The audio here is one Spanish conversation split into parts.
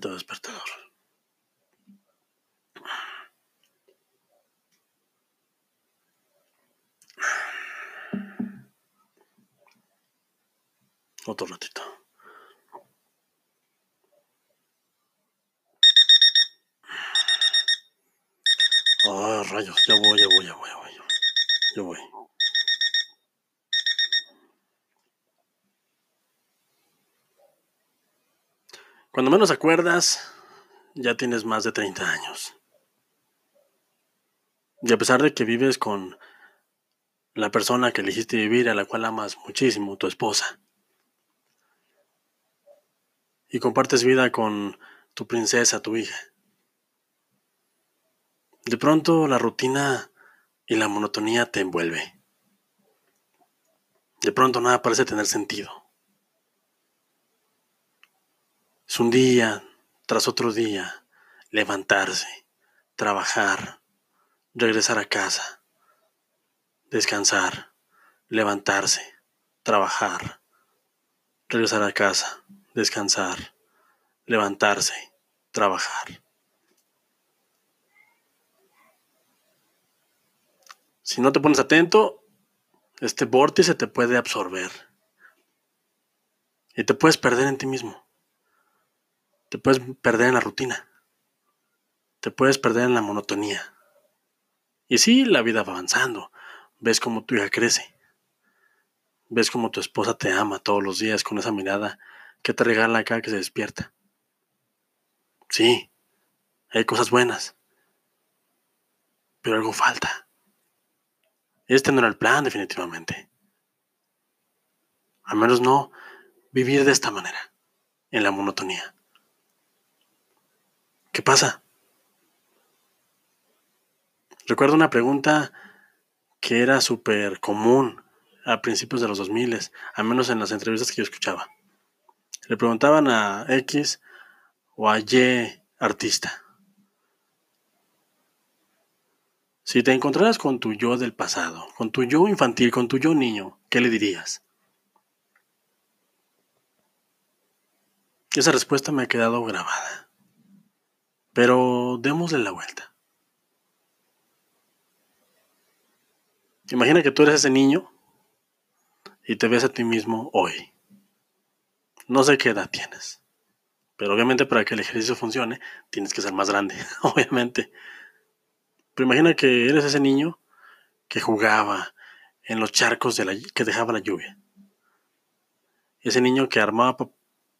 maldito despertador. Otro ratito. Ah, rayos, ya voy, ya voy, ya voy, ya voy. Ya voy. Cuando menos acuerdas, ya tienes más de 30 años. Y a pesar de que vives con la persona que elegiste vivir, a la cual amas muchísimo, tu esposa, y compartes vida con tu princesa, tu hija, de pronto la rutina y la monotonía te envuelve. De pronto nada parece tener sentido. Es un día tras otro día levantarse, trabajar, regresar a casa, descansar, levantarse, trabajar, regresar a casa, descansar, levantarse, trabajar. Si no te pones atento, este vórtice te puede absorber y te puedes perder en ti mismo. Te puedes perder en la rutina. Te puedes perder en la monotonía. Y sí, la vida va avanzando. Ves cómo tu hija crece. Ves cómo tu esposa te ama todos los días con esa mirada que te regala cada que se despierta. Sí, hay cosas buenas. Pero algo falta. Este no era el plan, definitivamente. Al menos no vivir de esta manera, en la monotonía. ¿Qué pasa? Recuerdo una pregunta que era súper común a principios de los 2000, al menos en las entrevistas que yo escuchaba. Le preguntaban a X o a Y artista. Si te encontraras con tu yo del pasado, con tu yo infantil, con tu yo niño, ¿qué le dirías? Esa respuesta me ha quedado grabada. Pero démosle la vuelta. Imagina que tú eres ese niño y te ves a ti mismo hoy. No sé qué edad tienes, pero obviamente para que el ejercicio funcione tienes que ser más grande, obviamente. Pero imagina que eres ese niño que jugaba en los charcos de la, que dejaba la lluvia. Ese niño que armaba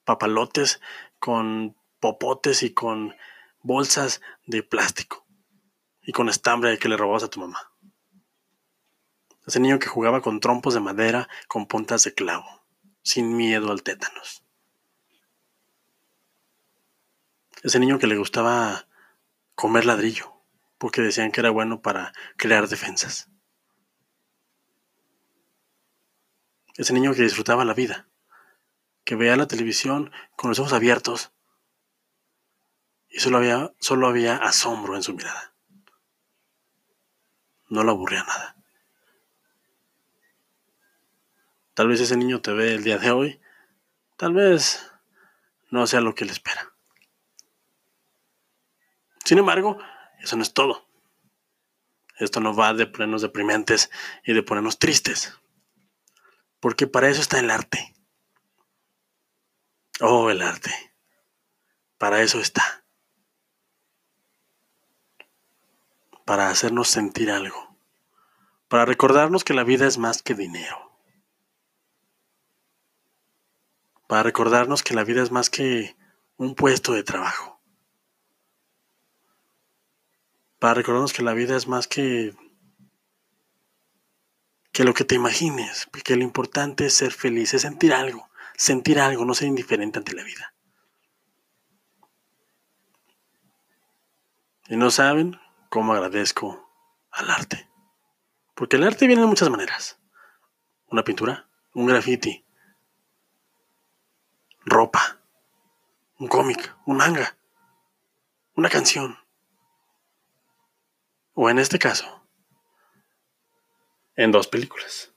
papalotes con popotes y con bolsas de plástico y con estambre que le robabas a tu mamá. Ese niño que jugaba con trompos de madera con puntas de clavo, sin miedo al tétanos. Ese niño que le gustaba comer ladrillo, porque decían que era bueno para crear defensas. Ese niño que disfrutaba la vida, que veía la televisión con los ojos abiertos y solo había, solo había asombro en su mirada. No lo aburría nada. Tal vez ese niño te ve el día de hoy, tal vez no sea lo que le espera. Sin embargo, eso no es todo. Esto no va de ponernos deprimentes y de ponernos tristes. Porque para eso está el arte. Oh, el arte. Para eso está. Para hacernos sentir algo, para recordarnos que la vida es más que dinero, para recordarnos que la vida es más que un puesto de trabajo, para recordarnos que la vida es más que que lo que te imagines, que lo importante es ser feliz, es sentir algo, sentir algo, no ser indiferente ante la vida. Y no saben, cómo agradezco al arte. Porque el arte viene de muchas maneras. Una pintura, un graffiti, ropa, un cómic, un manga, una canción. O en este caso, en dos películas.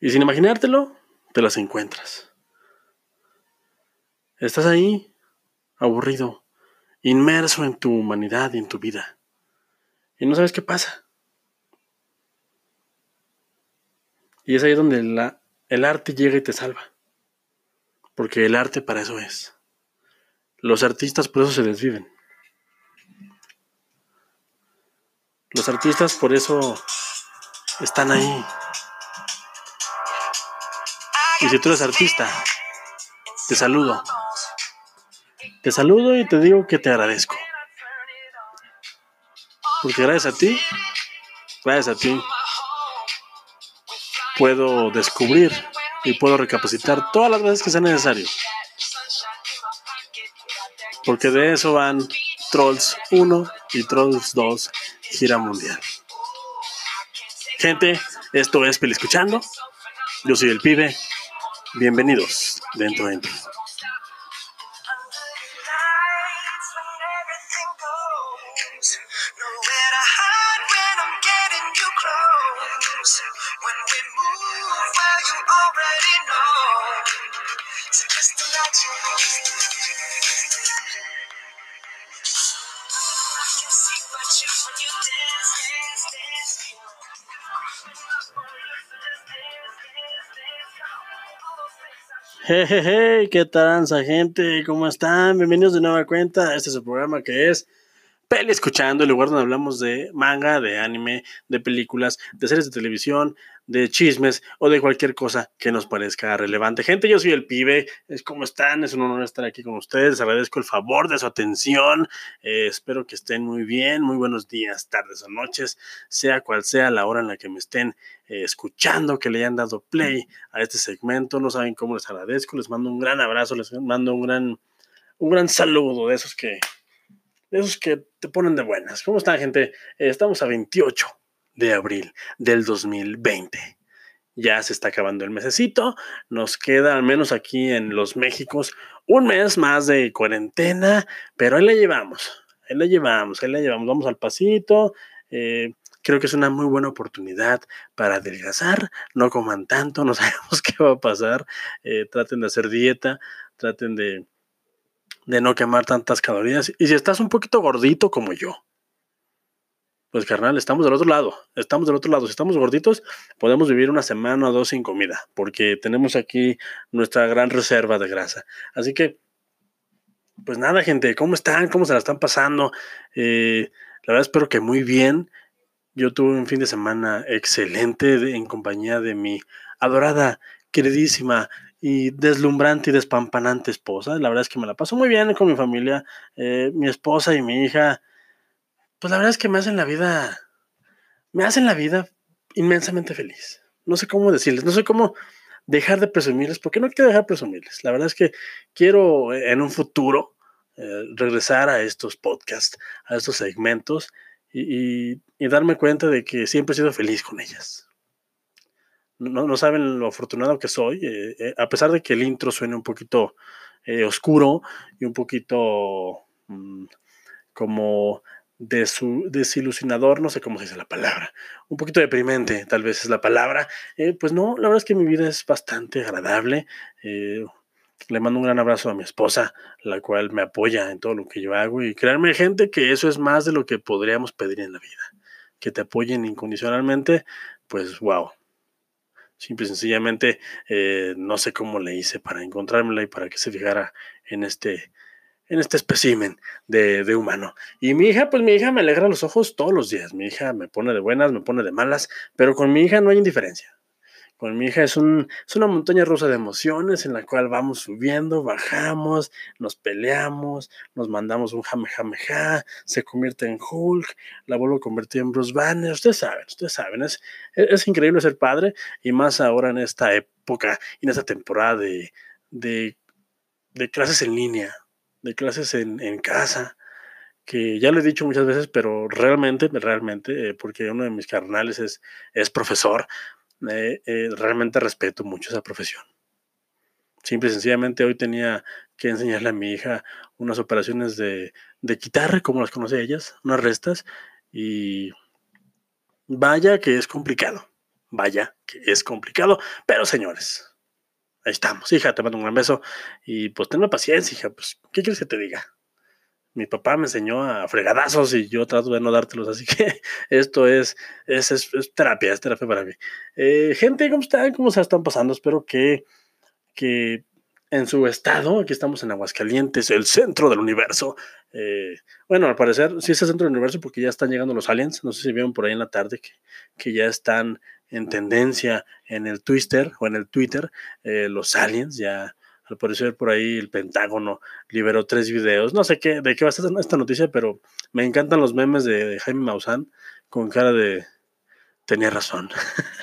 Y sin imaginártelo, te las encuentras. Estás ahí, aburrido, inmerso en tu humanidad y en tu vida. Y no sabes qué pasa. Y es ahí donde el arte llega y te salva. Porque el arte para eso es. Los artistas por eso se desviven. Los artistas por eso están ahí. Y si tú eres artista, te saludo. Te saludo y te digo que te agradezco. Porque gracias a ti, gracias a ti, puedo descubrir y puedo recapacitar todas las veces que sea necesario. Porque de eso van Trolls 1 y Trolls 2 gira mundial. Gente, esto es Peli Escuchando. Yo soy el pibe. Bienvenidos dentro dentro. Hey, ¿qué tal, gente? ¿Cómo están? Bienvenidos de nueva cuenta. Este es el programa que es Peli Escuchando, el lugar donde hablamos de manga, de anime, de películas, de series de televisión, de chismes o de cualquier cosa que nos parezca relevante. Gente, yo soy el pibe. ¿Cómo están? Es un honor estar aquí con ustedes. Les agradezco el favor de su atención. Eh, espero que estén muy bien. Muy buenos días, tardes o noches, sea cual sea la hora en la que me estén eh, escuchando, que le hayan dado play a este segmento. No saben cómo les agradezco. Les mando un gran abrazo, les mando un gran, un gran saludo de esos que esos que te ponen de buenas. ¿Cómo están, gente? Eh, estamos a 28 de abril del 2020. Ya se está acabando el mesecito. Nos queda, al menos aquí en los Méxicos, un mes más de cuarentena, pero ahí la llevamos. Ahí la llevamos, ahí la llevamos. Vamos al pasito. Eh, creo que es una muy buena oportunidad para adelgazar. No coman tanto, no sabemos qué va a pasar. Eh, traten de hacer dieta, traten de de no quemar tantas calorías. Y si estás un poquito gordito como yo, pues carnal, estamos del otro lado, estamos del otro lado. Si estamos gorditos, podemos vivir una semana o dos sin comida, porque tenemos aquí nuestra gran reserva de grasa. Así que, pues nada, gente, ¿cómo están? ¿Cómo se la están pasando? Eh, la verdad espero que muy bien. Yo tuve un fin de semana excelente en compañía de mi adorada, queridísima, y deslumbrante y despampanante esposa. La verdad es que me la paso muy bien con mi familia. Eh, mi esposa y mi hija, pues la verdad es que me hacen la vida, me hacen la vida inmensamente feliz. No sé cómo decirles, no sé cómo dejar de presumirles, porque no quiero dejar de presumirles. La verdad es que quiero eh, en un futuro eh, regresar a estos podcasts, a estos segmentos y darme cuenta de que siempre he sido feliz con ellas no, saben lo afortunado que soy, eh, eh, a pesar de que el intro suene un poquito eh, oscuro y un poquito mm, como de desilusionador, no sé cómo se dice la palabra, un poquito deprimente, tal vez es la palabra. pues no, la verdad es que mi vida es bastante agradable. le mando un gran abrazo a mi esposa, la cual me apoya en todo lo que yo hago. Y créanme, gente, que eso es más de lo que podríamos pedir en la vida. Que te apoyen incondicionalmente, pues wow, Simple y sencillamente eh, no sé cómo le hice para encontrármela y para que se fijara en este, en este espécimen de, de, humano. Y mi hija, pues mi hija me alegra los ojos todos los días. Mi hija me pone de buenas, me pone de malas, pero con mi hija no hay indiferencia con mi hija es, un, es una montaña rusa de emociones en la cual vamos subiendo, bajamos, nos peleamos, nos mandamos un jame jame ja, se convierte en Hulk, la vuelvo a convertir en Bruce Banner, ustedes saben, ustedes saben, es, es, increíble ser padre y más ahora en esta época y en esta temporada de, de, de clases en línea, de clases en, en casa que ya lo he dicho muchas veces, pero realmente, realmente, eh, porque uno de mis carnales es, es profesor, eh, eh, realmente respeto mucho esa profesión. Simple y sencillamente hoy tenía que enseñarle a mi hija unas operaciones de, de quitar, como las conoce ellas, unas restas, y vaya que es complicado, vaya que es complicado, pero señores, ahí estamos. Hija, te mando un gran beso. Y pues tenme paciencia, hija. Pues, ¿qué quieres que te diga? Mi papá me enseñó a fregadazos y yo trato de no dártelos, así que esto es, es, terapia, es terapia para mí. Eh, gente, ¿cómo están? ¿Cómo se están pasando? Espero que, que en su estado, aquí estamos en Aguascalientes, el centro del universo. Eh, bueno, al parecer sí es el centro del universo porque ya están llegando los aliens. No sé si vieron por ahí en la tarde que, que ya están en tendencia en el Twitter o en el Twitter eh, los aliens. Ya al parecer por ahí el Pentágono liberó tres videos. No sé qué, de qué va a ser esta noticia, pero me encantan los memes de, Jaime Maussan con cara de tenía razón.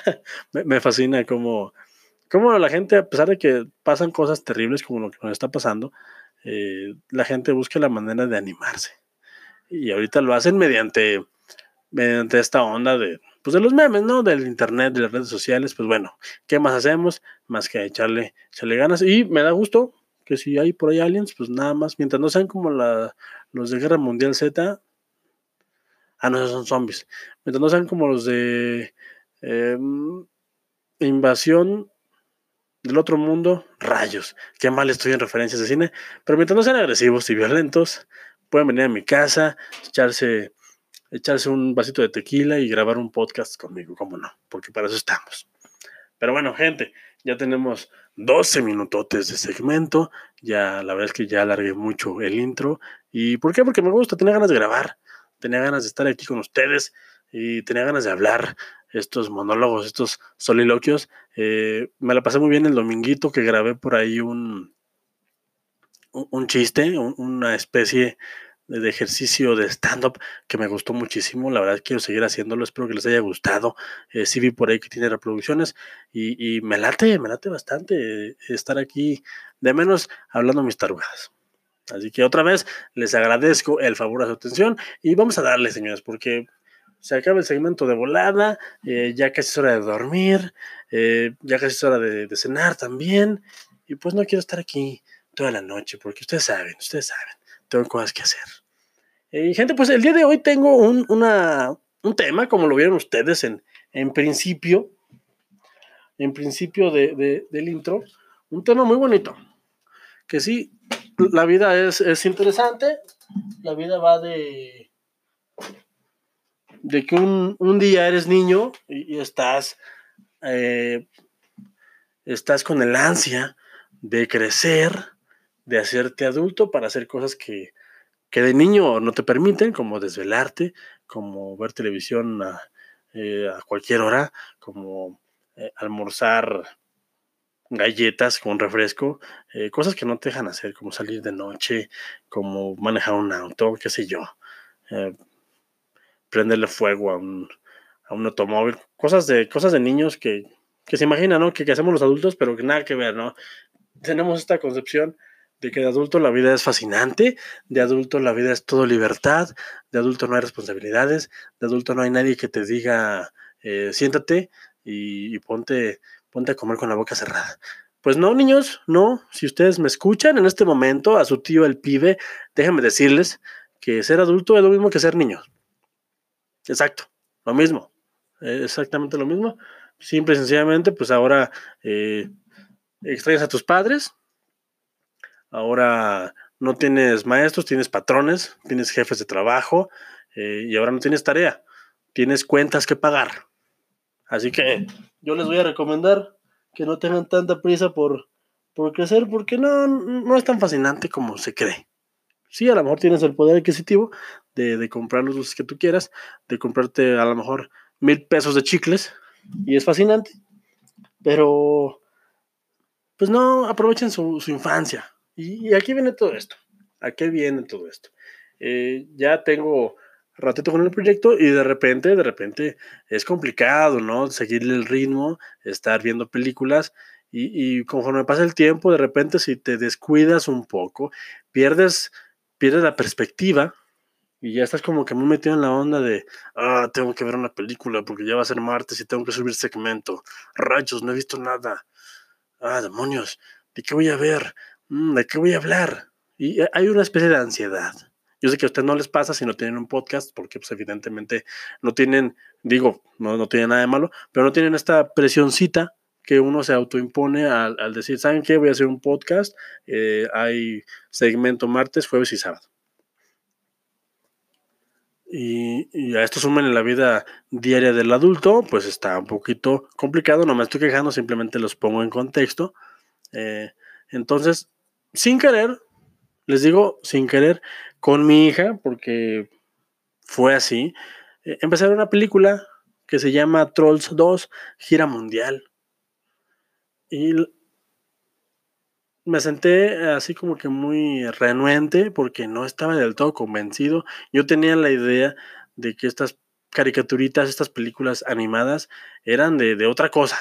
me, fascina cómo como la gente, a pesar de que pasan cosas terribles como lo que nos está pasando, eh, la gente busca la manera de animarse. Y ahorita lo hacen mediante, mediante esta onda de, pues de los memes, ¿no? Del internet, de las redes sociales. Pues bueno, ¿qué más hacemos? Más que echarle, echarle ganas. Y me da gusto que si hay por ahí aliens, pues nada más, mientras no sean como la, los de Guerra Mundial Z. Ah, no, esos son zombies. Mientras no sean como los de em, Invasión del otro mundo, rayos. Qué mal estoy en referencias de cine. Pero mientras no sean agresivos y violentos, pueden venir a mi casa, echarse, echarse un vasito de tequila y grabar un podcast conmigo, cómo no, porque para eso estamos. Pero bueno, gente, ya tenemos 12 minutotes de segmento. Ya, la verdad es que ya alargué mucho el intro. ¿Y por qué? Porque me gusta, tenía ganas de grabar, tenía ganas de estar aquí con ustedes y tenía ganas de hablar estos monólogos, estos soliloquios. Eh, me la pasé muy bien el dominguito que grabé por ahí un, un chiste, una especie de ejercicio de stand-up que me gustó muchísimo. La verdad quiero seguir haciéndolo, espero que les haya gustado. Eh, vi por ahí que tiene reproducciones y, me late, me late bastante estar aquí, de menos hablando mis tarugadas. Así que otra vez les agradezco el favor de su atención y vamos a darle, señores, porque se acaba el segmento de volada, eh, ya casi es hora de dormir, eh, ya casi es hora de, cenar también, y pues no quiero estar aquí toda la noche, porque ustedes saben, ustedes saben, tengo cosas que hacer. Y gente, pues el día de hoy tengo un, un tema, como lo vieron ustedes en, en principio, en principio de, del intro, un tema muy bonito, que sí, la vida es, es interesante, la vida va de de que un, día eres niño y, estás, eh, estás con el ansia de crecer, de hacerte adulto para hacer cosas que, de niño no te permiten, como desvelarte, como ver televisión a, eh, cualquier hora, como eh, almorzar galletas con refresco, cosas que no te dejan hacer, como salir de noche, como manejar un auto, qué sé yo prenderle fuego a un, automóvil, cosas de, cosas de niños que, se imaginan, ¿no? Que, hacemos los adultos, pero que nada que ver, ¿no? Tenemos esta concepción de que de adulto la vida es fascinante, de adulto la vida es todo libertad, de adulto no hay responsabilidades, de adulto no hay nadie que te diga, eh, siéntate y, ponte, ponte a comer con la boca cerrada. Pues no, niños, no. Si ustedes me escuchan en este momento, a su tío el pibe, déjenme decirles que ser adulto es lo mismo que ser niño. Exacto, lo mismo, exactamente lo mismo. Simple y sencillamente, pues ahora eh, extrañas a tus padres, ahora no tienes maestros, tienes patrones, tienes jefes de trabajo eh, y ahora no tienes tarea, tienes cuentas que pagar. Así que yo les voy a recomendar que no tengan tanta prisa por, por crecer porque no, no es tan fascinante como se cree. Sí, a lo mejor tienes el poder adquisitivo de, comprar los dulces que tú quieras, de comprarte a lo mejor mil pesos de chicles, y es fascinante. Pero, pues no, aprovechen su, infancia. Y, aquí viene todo esto. ¿A qué viene todo esto? Eh, ya tengo ratito con el proyecto y de repente, de repente es complicado, ¿no? Seguirle el ritmo, estar viendo películas y, y conforme pasa el tiempo, de repente si te descuidas un poco, pierdes pierdes la perspectiva y ya estás como que muy metido en la onda de, ah, tengo que ver una película porque ya va a ser martes y tengo que subir segmento. Rayos, no he visto nada. Ah, demonios, ¿de qué voy a ver? Mm, ¿De qué voy a hablar? Y hay una especie de ansiedad. Yo sé que a ustedes no les pasa si no tienen un podcast, porque pues evidentemente no tienen, digo, no, no tienen nada de malo, pero no tienen esta presioncita que uno se autoimpone al, al decir, ¿saben qué? Voy a hacer un podcast, eh, hay segmento martes, jueves y sábado. Y, a esto suman en la vida diaria del adulto, pues está un poquito complicado, no me estoy quejando, simplemente los pongo en contexto. Eh, entonces, sin querer, les digo, sin querer, con mi hija, porque fue así, eh, empecé a ver una película que se llama Trolls 2, gira mundial. Y me senté así como que muy renuente porque no estaba del todo convencido. Yo tenía la idea de que estas caricaturitas, estas películas animadas eran de, otra cosa.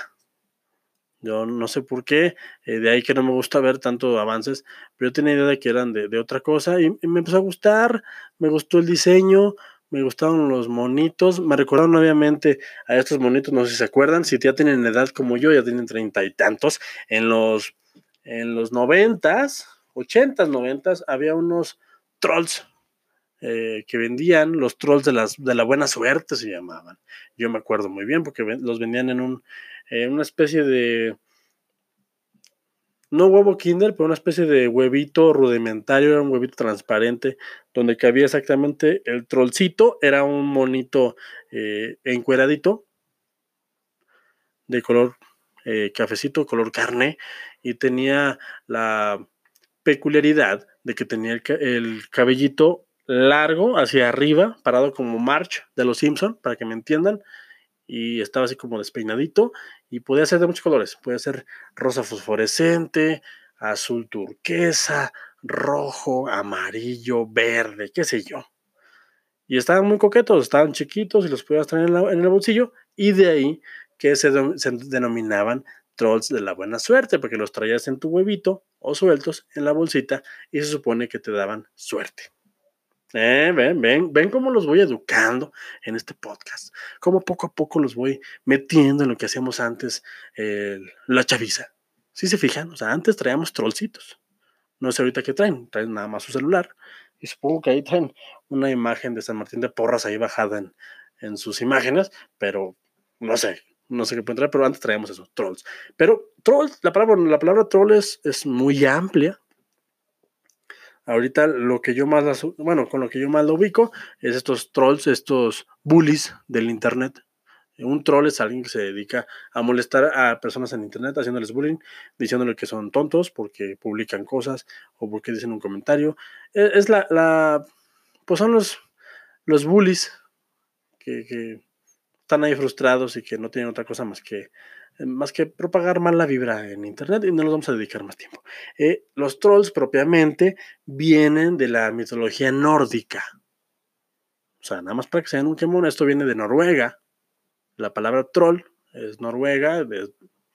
Yo no sé por qué, eh, de ahí que no me gusta ver tanto avances, pero yo tenía idea de que eran de, otra cosa y, me empezó a gustar, me gustó el diseño, me gustaron los monitos, me recordaron obviamente a estos monitos, no sé si se acuerdan, si ya tienen edad como yo, ya tienen treinta y tantos, en los en los noventas, ochentas, noventas, había unos trolls eh, que vendían, los trolls de, las, de la buena suerte se llamaban. Yo me acuerdo muy bien porque los vendían en un, una especie de, no huevo Kinder, pero una especie de huevito rudimentario, era un huevito transparente, donde cabía exactamente el trollcito, era un monito eh, encueradito, de color eh, cafecito color carne y tenía la peculiaridad de que tenía el, cabellito largo hacia arriba, parado como March de los Simpson, para que me entiendan, y estaba así como despeinadito y podía ser de muchos colores, podía ser rosa fosforescente, azul turquesa, rojo, amarillo, verde, qué sé yo. Y estaban muy coquetos, estaban chiquitos y los podías traer en, en el bolsillo y de ahí que se, denominaban trolls de la buena suerte, porque los traías en tu huevito o sueltos en la bolsita y se supone que te daban suerte. Eh, ven, ven, ven cómo los voy educando en este podcast, cómo poco a poco los voy metiendo en lo que hacíamos antes, la chaviza. Si se fijan, o sea, antes traíamos trollcitos. No sé ahorita qué traen, traen nada más su celular. Y supongo que ahí traen una imagen de San Martín de Porras ahí bajada en, sus imágenes, pero no sé, no sé qué puede entrar, pero antes traíamos eso, trolls. Pero trolls, la palabra, la palabra troll es, muy amplia. Ahorita lo que yo más, bueno, con lo que yo más lo ubico es estos trolls, estos bullies del internet. Un troll es alguien que se dedica a molestar a personas en internet haciéndoles bullying, diciéndoles que son tontos porque publican cosas o porque dicen un comentario. E, es, la, la, pues son los, los bullies que están ahí frustrados y que no tienen otra cosa más que, más que propagar mal la vibra en Internet y no nos vamos a dedicar más tiempo. Eh, los trolls propiamente vienen de la mitología nórdica. O sea, nada más para que sean un quemón, esto viene de Noruega. La palabra troll es noruega, de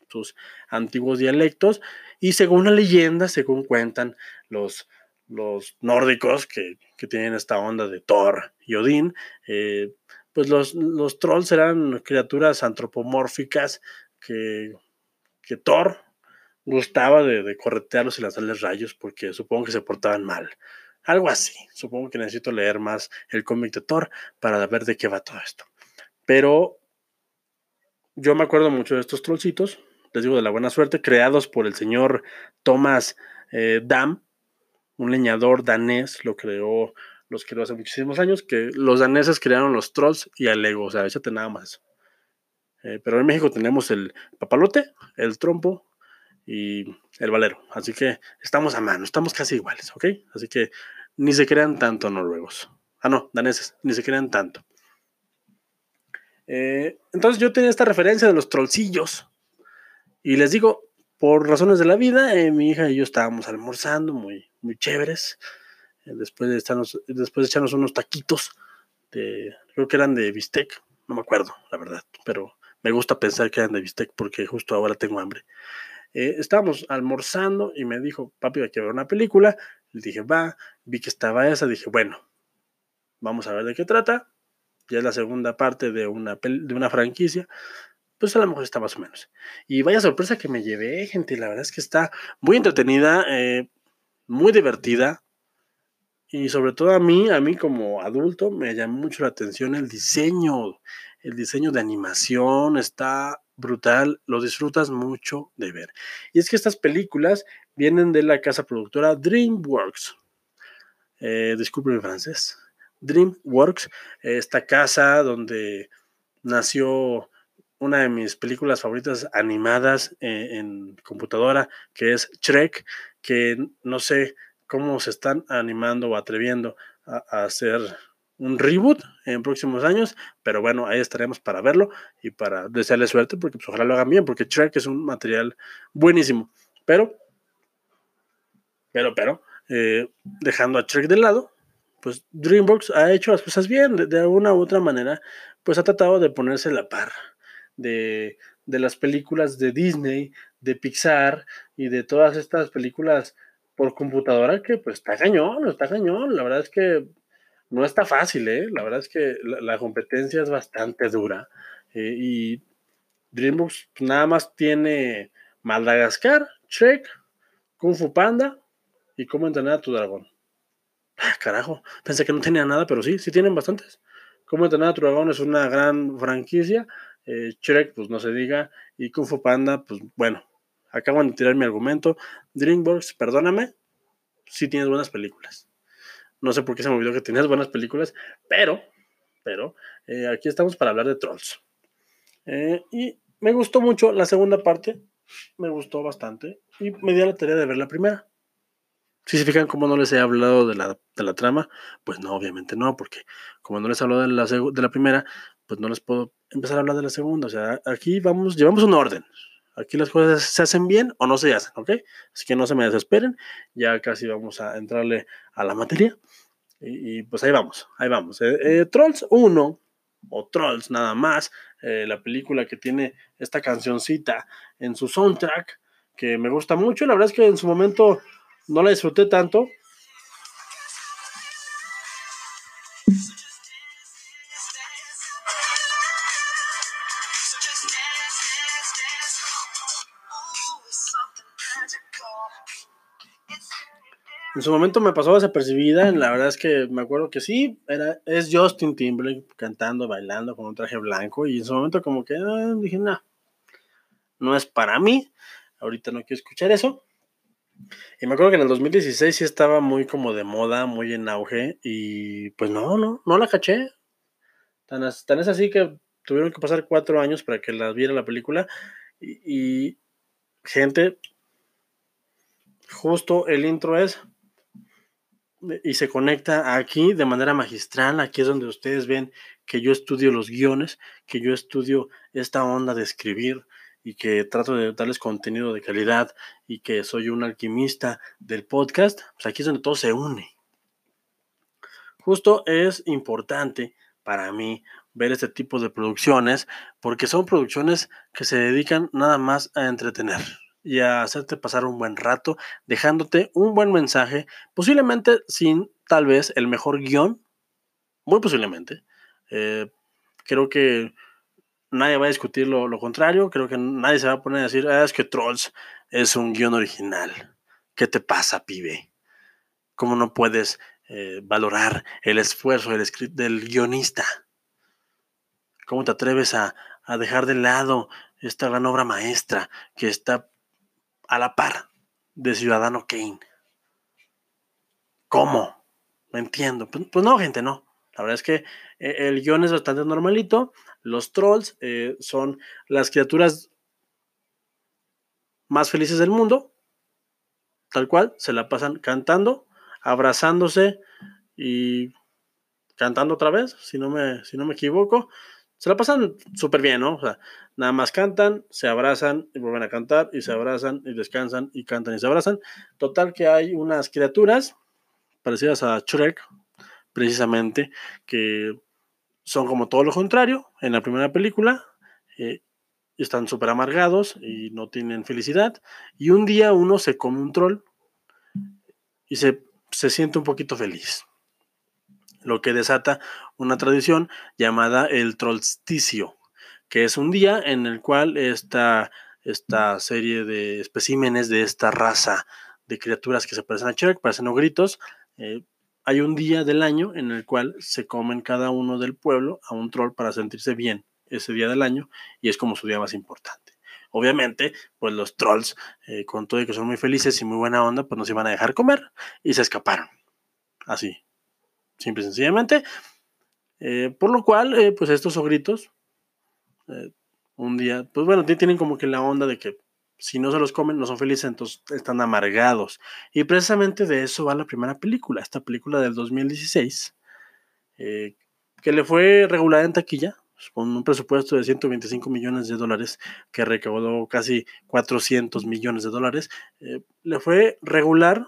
sus antiguos dialectos, y según la leyenda, según cuentan los, los nórdicos que, tienen esta onda de Thor y Odín, eh, pues los, los trolls eran criaturas antropomórficas que, que Thor gustaba de, corretearlos y lanzarles rayos porque supongo que se portaban mal. Algo así. Supongo que necesito leer más el cómic de Thor para ver de qué va todo esto. Pero yo me acuerdo mucho de estos trollcitos, les digo de la buena suerte, creados por el señor Thomas eh, Dam, un leñador danés, lo creó los creó hace muchísimos años, que los daneses crearon los trolls y el Lego, o sea, échate nada más. Eh, pero en México tenemos el papalote, el trompo y el valero, así que estamos a mano, estamos casi iguales, ¿ok? Así que ni se crean tanto noruegos. Ah, no, daneses, ni se crean tanto. Eh, entonces yo tenía esta referencia de los trollcillos. Y les digo, por razones de la vida, eh, mi hija y yo estábamos almorzando muy, muy chéveres después de, echarnos, después de echarnos unos taquitos, de, creo que eran de bistec, no me acuerdo, la verdad, pero me gusta pensar que eran de bistec porque justo ahora tengo hambre. Eh, estábamos almorzando y me dijo, papi, hay que ver una película. Le dije, va, vi que estaba esa, dije, bueno, vamos a ver de qué trata. Ya es la segunda parte de una, de una franquicia. Pues a lo mejor está más o menos. Y vaya sorpresa que me llevé, gente. La verdad es que está muy entretenida, eh, muy divertida. Y sobre todo a mí, a mí como adulto, me llamó mucho la atención el diseño. El diseño de animación está brutal, lo disfrutas mucho de ver. Y es que estas películas vienen de la casa productora DreamWorks. Eh, disculpe francés. DreamWorks, esta casa donde nació una de mis películas favoritas animadas en, en computadora, que es Shrek, que no sé cómo se están animando o atreviendo a, hacer un reboot en próximos años, pero bueno, ahí estaremos para verlo y para desearle suerte, porque pues, ojalá lo hagan bien, porque Shrek es un material buenísimo. Pero, pero, pero, eh, dejando a Shrek de lado, pues DreamWorks ha hecho las cosas bien, de, de, alguna u otra manera, pues ha tratado de ponerse la par de, de las películas de Disney, de Pixar y de todas estas películas por computadora que pues está cañón, está cañón. La verdad es que no está fácil, ¿eh? La verdad es que la, la competencia es bastante dura. Eh, y DreamWorks nada más tiene Madagascar, Shrek, Kung Fu Panda y Cómo entrenar a tu dragón. Ah, carajo, pensé que no tenía nada, pero sí, sí tienen bastantes. Cómo entrenar a tu dragón es una gran franquicia. Eh, Shrek, pues no se diga. Y Kung Fu Panda, pues bueno, acaban de tirar mi argumento. DreamWorks, perdóname, sí tienes buenas películas. No sé por qué se me olvidó que tenías buenas películas, pero, pero, eh, aquí estamos para hablar de Trolls. Eh, y me gustó mucho la segunda parte, me gustó bastante, y me dio la tarea de ver la primera. Si se fijan cómo no les he hablado de la, de la trama, pues no, obviamente no, porque como no les hablo de la, de la primera, pues no les puedo empezar a hablar de la segunda. O sea, aquí vamos, llevamos un orden. Aquí las cosas se hacen bien o no se hacen, ¿ok? Así que no se me desesperen. Ya casi vamos a entrarle a la materia. Y, pues ahí vamos, ahí vamos. Eh, eh, Trolls 1, o Trolls nada más, eh, la película que tiene esta cancioncita en su soundtrack, que me gusta mucho. La verdad es que en su momento no la disfruté tanto. En su momento me pasó desapercibida, la verdad es que me acuerdo que sí, era, es Justin Timberlake cantando, bailando con un traje blanco y en su momento como que ah, dije, no, no es para mí, ahorita no quiero escuchar eso. Y me acuerdo que en el 2016 sí estaba muy como de moda, muy en auge y pues no, no, no la caché. Tan, tan es así que tuvieron que pasar cuatro años para que la viera la película y, y gente, justo el intro es y se conecta aquí de manera magistral. Aquí es donde ustedes ven que yo estudio los guiones, que yo estudio esta onda de escribir y que trato de darles contenido de calidad y que soy un alquimista del podcast. Pues aquí es donde todo se une. Justo es importante para mí ver este tipo de producciones porque son producciones que se dedican nada más a entretener y a hacerte pasar un buen rato, dejándote un buen mensaje, posiblemente sin tal vez el mejor guion, muy posiblemente. Eh, creo que nadie va a discutir lo, lo, contrario, creo que nadie se va a poner a decir, ah, es que Trolls es un guion original. ¿Qué te pasa, pibe? ¿Cómo no puedes eh, valorar el esfuerzo del, del, guionista? ¿Cómo te atreves a, a dejar de lado esta gran obra maestra que está a la par de Ciudadano Kane. ¿Cómo? No entiendo. Pues, pues, no, gente, no. La verdad es que eh, el guion es bastante normalito. Los trolls eh, son las criaturas más felices del mundo. Tal cual, se la pasan cantando, abrazándose y cantando otra vez, si no me, si no me equivoco se la pasan súper bien, ¿no? O sea, nada más cantan, se abrazan y vuelven a cantar, y se abrazan y descansan y cantan y se abrazan. Total que hay unas criaturas parecidas a Shrek, precisamente, que son como todo lo contrario en la primera película. Eh, están súper amargados y no tienen felicidad. Y un día uno se come un troll y se, se siente un poquito feliz lo que desata una tradición llamada el trollsticio, que es un día en el cual esta, esta serie de especímenes de esta raza de criaturas que se parecen a Shrek, parecen ogritos, eh, hay un día del año en el cual se comen cada uno del pueblo a un troll para sentirse bien ese día del año y es como su día más importante. Obviamente, pues los trolls, eh, con todo y que son muy felices y muy buena onda, pues no se iban a dejar comer y se escaparon. Así, simple y sencillamente. Eh, por lo cual, eh, pues estos ogritos, un día, pues bueno, tienen como que la onda de que si no se los comen, no son felices, entonces están amargados. Y precisamente de eso va la primera película, esta película del 2016, eh, que le fue regulada en taquilla, con un presupuesto de 125 millones de dólares, que recaudó casi 400 millones de dólares. Eh, le fue regular,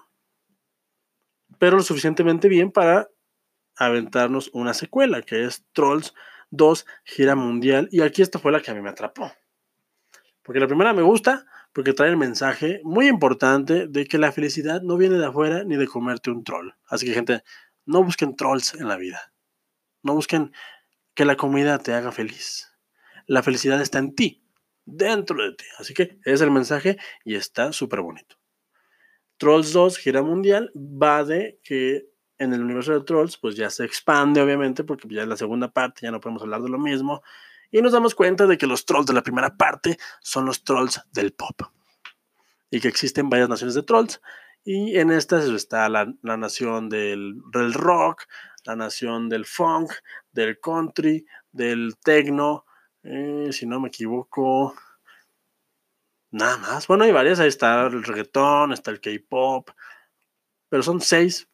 pero lo suficientemente bien para aventarnos una secuela, que es Trolls 2, gira mundial. Y aquí esta fue la que a mí me atrapó. Porque la primera me gusta, porque trae el mensaje muy importante de que la felicidad no viene de afuera ni de comerte un troll. Así que gente, no busquen trolls en la vida. No busquen que la comida te haga feliz. La felicidad está en ti, dentro de ti. Así que es el mensaje y está súper bonito. Trolls 2, gira mundial, va de que en el universo de Trolls, pues ya se expande, obviamente, porque ya es la segunda parte, ya no podemos hablar de lo mismo y nos damos cuenta de que los trolls de la primera parte son los trolls del pop y que existen varias naciones de trolls y en estas está la, nación del, rock, la nación del funk, del country, del techno, eh, si no me equivoco, nada más. Bueno, hay varias, ahí está el reggaetón, está el K-pop, pero son seis.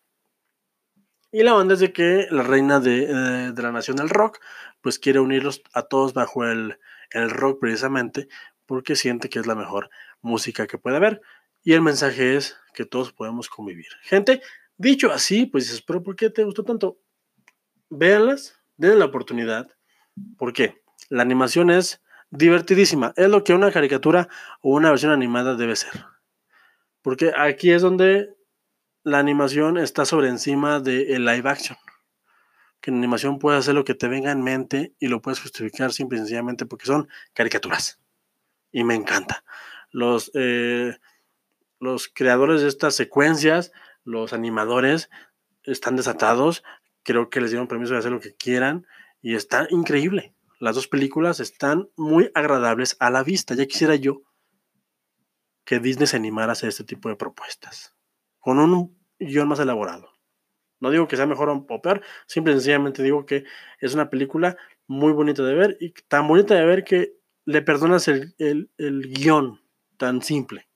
Y la onda es de que la reina de, eh, de la nación del rock pues quiere unirlos a todos bajo el, rock precisamente porque siente que es la mejor música que puede haber. Y el mensaje es que todos podemos convivir. Gente, dicho así, pues dices, pero ¿por qué te gustó tanto? Véanlas, denle la oportunidad. ¿Por qué? La animación es divertidísima. Es lo que una caricatura o una versión animada debe ser. Porque aquí es donde la animación está sobre encima del live action que en animación puedes hacer lo que te venga en mente y lo puedes justificar simple y sencillamente porque son caricaturas. Y me encanta. Los, eh, los creadores de estas secuencias, los animadores, están desatados. Creo que les dieron permiso de hacer lo que quieran y está increíble. Las dos películas están muy agradables a la vista. Ya quisiera yo que Disney se animara a hacer este tipo de propuestas. Con un guion más elaborado. No digo que sea mejor o peor, simple y sencillamente digo que es una película muy bonita de ver y tan bonita de ver que le perdonas el, el guion tan simple,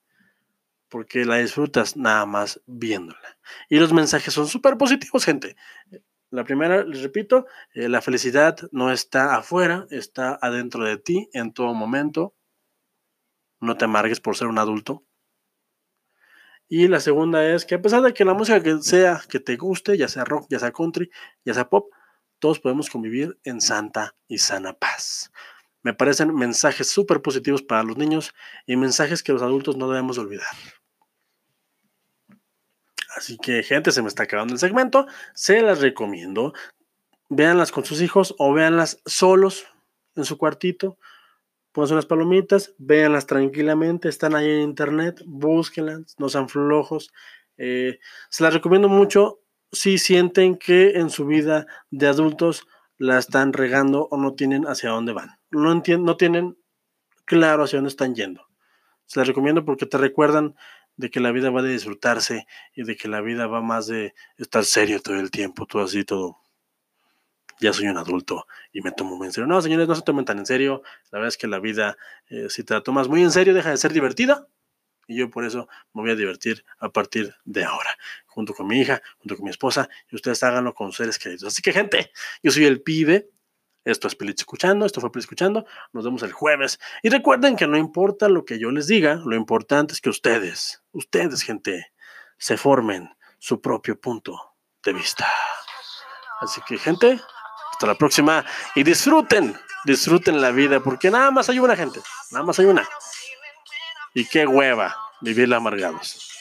porque la disfrutas nada más viéndola. Y los mensajes son súper positivos, gente. La primera, les repito, eh, la felicidad no está afuera, está adentro de ti en todo momento. No te amargues por ser un adulto. Y la segunda es que a pesar de que la música sea que te guste, ya sea rock, ya sea country, ya sea pop, todos podemos convivir en santa y sana paz. Me parecen mensajes súper positivos para los niños y mensajes que los adultos no debemos olvidar. Así que, gente, se me está acabando el segmento. Se las recomiendo. Véanlas con sus hijos o véanlas solos en su cuartito pónganse unas palomitas, véanlas tranquilamente, están ahí en internet, búsquenlas, no sean flojos. Eh, se las recomiendo mucho si sienten que en su vida de adultos la están regando o no tienen hacia dónde van. No, no tienen claro hacia dónde están yendo. Se las recomiendo porque te recuerdan de que la vida va de disfrutarse y de que la vida va más de estar serio todo el tiempo, todo así, todo ya soy un adulto y me tomo muy en serio. No, señores, no se tomen tan en serio. La verdad es que la vida, eh, si te la tomas muy en serio, deja de ser divertida. Y yo por eso me voy a divertir a partir de ahora, junto con mi hija, junto con mi esposa, y ustedes háganlo con seres queridos. Así que, gente, yo soy el pibe. Esto es Pelito Escuchando, esto fue Pelito Escuchando. Nos vemos el jueves. Y recuerden que no importa lo que yo les diga, lo importante es que ustedes, ustedes, gente, se formen su propio punto de vista. Así que, gente, hasta la próxima y disfruten, disfruten la vida, porque nada más hay una gente, nada más hay una. Y qué hueva vivirla amargados.